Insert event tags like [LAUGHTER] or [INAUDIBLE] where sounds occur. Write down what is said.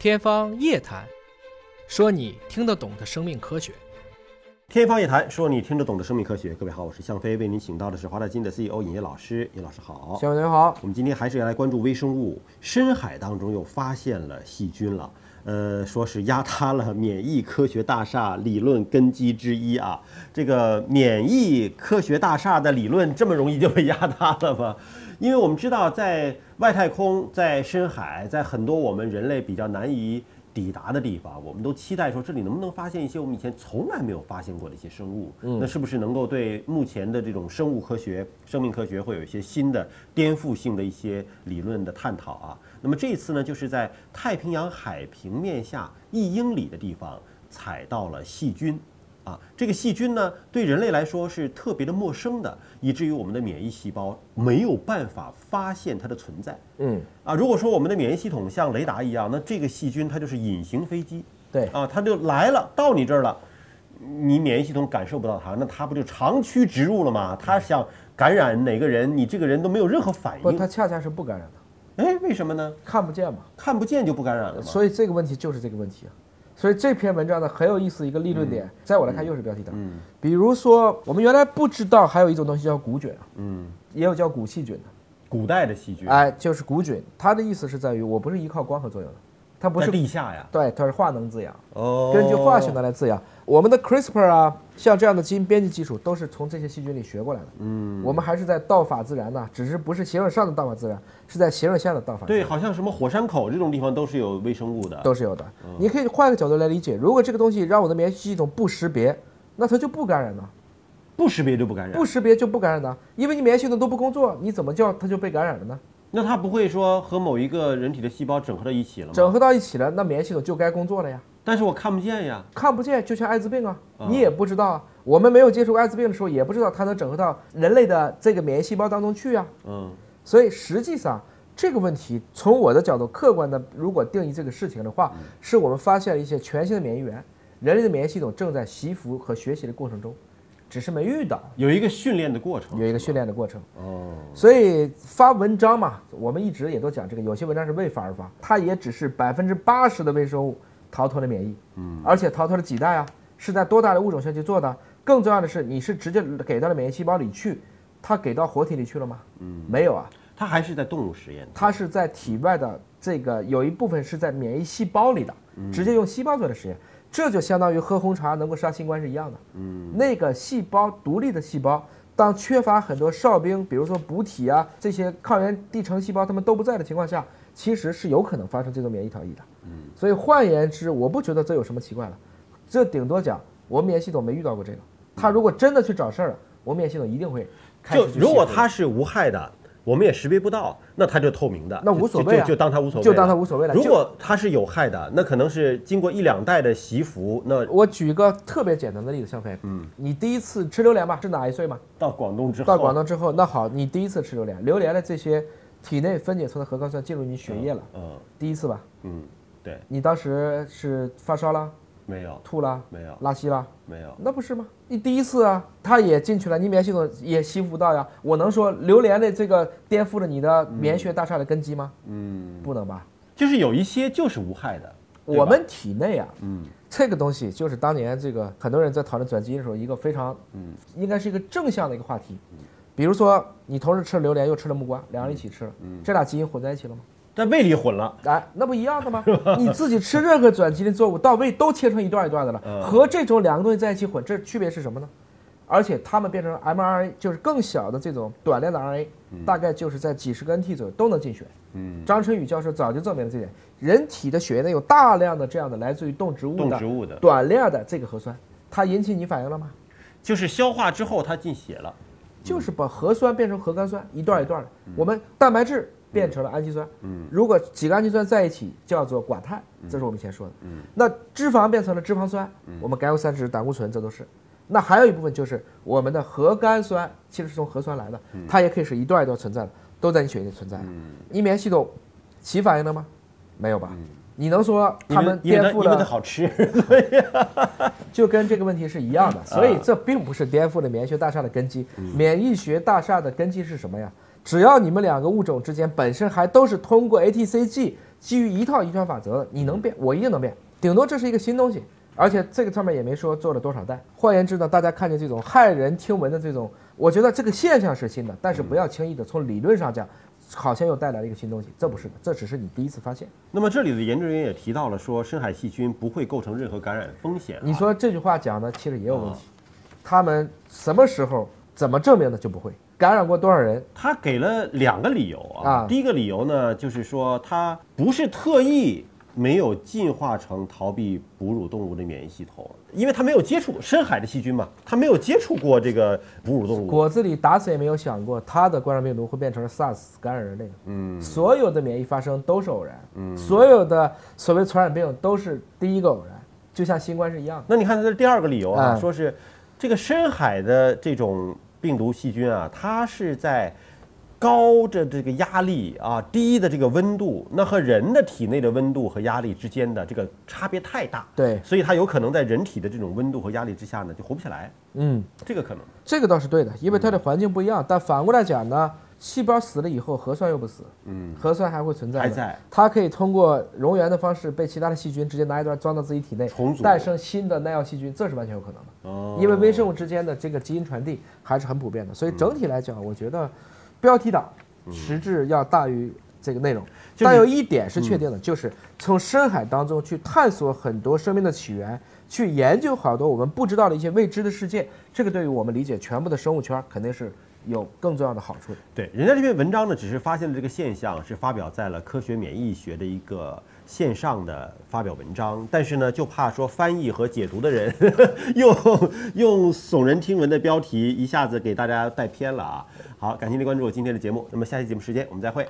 天方夜谭，说你听得懂的生命科学。天方夜谭，说你听得懂的生命科学。各位好，我是向飞，为您请到的是华大基因的 CEO 尹烨老师。尹老师好，向飞您好。我们今天还是要来关注微生物。深海当中又发现了细菌了，呃，说是压塌了免疫科学大厦理论根基之一啊。这个免疫科学大厦的理论这么容易就被压塌了吗？因为我们知道，在外太空、在深海、在很多我们人类比较难以抵达的地方，我们都期待说这里能不能发现一些我们以前从来没有发现过的一些生物。那是不是能够对目前的这种生物科学、生命科学会有一些新的颠覆性的一些理论的探讨啊？那么这一次呢，就是在太平洋海平面下一英里的地方采到了细菌。啊，这个细菌呢，对人类来说是特别的陌生的，以至于我们的免疫细胞没有办法发现它的存在。嗯，啊，如果说我们的免疫系统像雷达一样，那这个细菌它就是隐形飞机。对，啊，它就来了，到你这儿了，你免疫系统感受不到它，那它不就长驱直入了吗？它想感染哪个人，你这个人都没有任何反不，应。它恰恰是不感染的，哎，为什么呢？看不见嘛。看不见就不感染了嘛？所以这个问题就是这个问题啊。所以这篇文章呢很有意思一个立论点，在我来看又是标题党。嗯。比如说，我们原来不知道还有一种东西叫古菌啊，嗯，也有叫古细菌的。古代的细菌，哎，就是古菌，它的意思是在于我不是依靠光合作用的，它不在是地下呀。对，它是化能滋养，哦，根据化学能来滋养。我们的 CRISPR 啊，像这样的基因编辑技术都是从这些细菌里学过来的。嗯，我们还是在道法自然呢，只是不是形而上的道法自然，是在形而下的道法自对，好像什么火山口这种地方都是有微生物的。都是有的。你可以换个角度来理解，如果这个东西让我的免疫系统不识别，那它就不感染了，不识别就不感染。不识别就不感染的，因为你免疫系统都不工作，你怎么叫它就被感染了呢？那它不会说和某一个人体的细胞整合到一起了吗？整合到一起了，那免疫系统就该工作了呀。但是我看不见呀。看不见，就像艾滋病啊，你也不知道啊。我们没有接触过艾滋病的时候，也不知道它能整合到人类的这个免疫细胞当中去呀。嗯所以实际上这个问题，从我的角度客观的，如果定义这个事情的话，是我们发现了一些全新的免疫源，人类的免疫系统正在习服和学习的过程中，只是没遇到，有一个训练的过程。有一个训练的过程。哦，所以发文章嘛，我们一直也都讲这个，有些文章是为发而发，它也只是百分之八十的微生物逃脱了免疫，嗯，而且逃脱了几代啊，是在多大的物种下去做的？更重要的是，你是直接给到了免疫细胞里去，它给到活体里去了吗？嗯，没有啊，它还是在动物实验。它是在体外的这个有一部分是在免疫细胞里的，直接用细胞做的实验，这就相当于喝红茶能够杀新冠是一样的。嗯，那个细胞独立的细胞，当缺乏很多哨兵，比如说补体啊这些抗原地层细胞，他们都不在的情况下，其实是有可能发生这种免疫逃逸的。嗯，所以换言之，我不觉得这有什么奇怪的，这顶多讲我们免疫系统没遇到过这个，他如果真的去找事儿了，我们免疫系统一定会开就始去吸收如果他是无害的，我们也识别不到，那它就透明的，那无所谓啊就就就当它无所谓，就当它无所谓了如果它是有害的，那可能是经过一两代的习服，那我举一个特别简单的例子，向飞，嗯，你第一次吃榴莲吧，是哪一岁嘛？到广东之后，到广东之后，那好，你第一次吃榴莲，榴莲的这些体内分解出的核苷酸进入你血液了，嗯第一次吧，嗯，对，你当时是发烧了、没有吐了、没有拉稀了，没有，那不是吗？你第一次啊，它也进去了，你免疫系统也吸附到呀。我能说榴莲的这个颠覆了你的免疫学大厦的根基吗？嗯，不能吧？就是有一些就是无害的，我们体内啊，嗯这个东西就是当年这个很多人在讨论转基因的时候，一个非常，嗯，应该是一个正向的一个话题。比如说，你同时吃了榴莲，又吃了木瓜，两人一起吃了，嗯这俩基因混在一起了吗？在胃里混了，哎，那不一样的吗？你自己吃任何转基因作物，到胃都切成一段一段的了，嗯和这种两个东西在一起混，这区别是什么呢？而且它们变成 mRNA，就是更小的这种短链的 RNA，、大概就是在几十个 NT 左右都能进血。嗯，张晨宇教授早就证明了这点，人体的血液内有大量的这样的来自于动植物的动植物的短链的这个核酸，它引起你反应了吗？就是消化之后它进血了，就是把核酸变成核苷酸，一段一段的。我们蛋白质变成了氨基酸，嗯，如果几个氨基酸在一起叫做寡肽，这是我们以前说的，嗯，那脂肪变成了脂肪酸，我们甘油三酯、胆固醇，这都是。那还有一部分就是我们的核苷酸，其实是从核酸来的，它也可以是一段一段存在的，都在你血液里存在的。你免疫系统起反应了吗？没有吧？你能说他们颠覆了？好吃，[LAUGHS] 就跟这个问题是一样的，所以这并不是颠覆了免疫学大厦的根基。免疫学大厦的根基是什么呀？只要你们两个物种之间本身还都是通过 ATCG 基于一套遗传法则的，你能变，我一定能变，顶多这是一个新东西，而且这个上面也没说做了多少代。换言之呢，大家看见这种骇人听闻的这种，我觉得这个现象是新的，但是不要轻易的从理论上讲，好像又带来了一个新东西，这不是的，这只是你第一次发现。那么这里的研究人员也提到了说，深海细菌不会构成任何感染风险啊。你说这句话讲的其实也有问题，他们什么时候怎么证明的就不会感染过多少人？他给了两个理由啊。啊第一个理由呢，就是说他不是特意没有进化成逃避哺乳动物的免疫系统，因为他没有接触深海的细菌嘛，他没有接触过这个哺乳动物。果子狸打死也没有想过他的冠状病毒会变成 SARS 感染人类。嗯，所有的免疫发生都是偶然，嗯，所有的所谓传染病都是第一个偶然，就像新冠是一样的。那你看，这是第二个理由啊，嗯说是这个深海的这种病毒细菌啊，它是在高的这个压力啊，低的这个温度，那和人的体内的温度和压力之间的这个差别太大，对，所以它有可能在人体的这种温度和压力之下呢，就活不下来，嗯，这个可能。这个倒是对的，因为它的环境不一样。但反过来讲呢，细胞死了以后，核酸又不死，嗯，核酸还会存在的，还在。它可以通过溶源的方式被其他的细菌直接拿一段装到自己体内重，组。诞生新的耐药细菌，这是完全有可能的。哦。因为微生物之间的这个基因传递还是很普遍的，所以整体来讲，我觉得标题党实质要大于这个内容。就是。但有一点是确定的，就是从深海当中去探索很多生命的起源，去研究好多我们不知道的一些未知的世界，这个对于我们理解全部的生物圈肯定是有更重要的好处。对，人家这篇文章呢，只是发现了这个现象，是发表在了《科学免疫学》的一个线上的发表文章，但是呢，就怕说翻译和解读的人 [LAUGHS] 用用耸人听闻的标题，一下子给大家带偏了啊。好，感谢您关注我今天的节目，那么下期节目时间我们再会。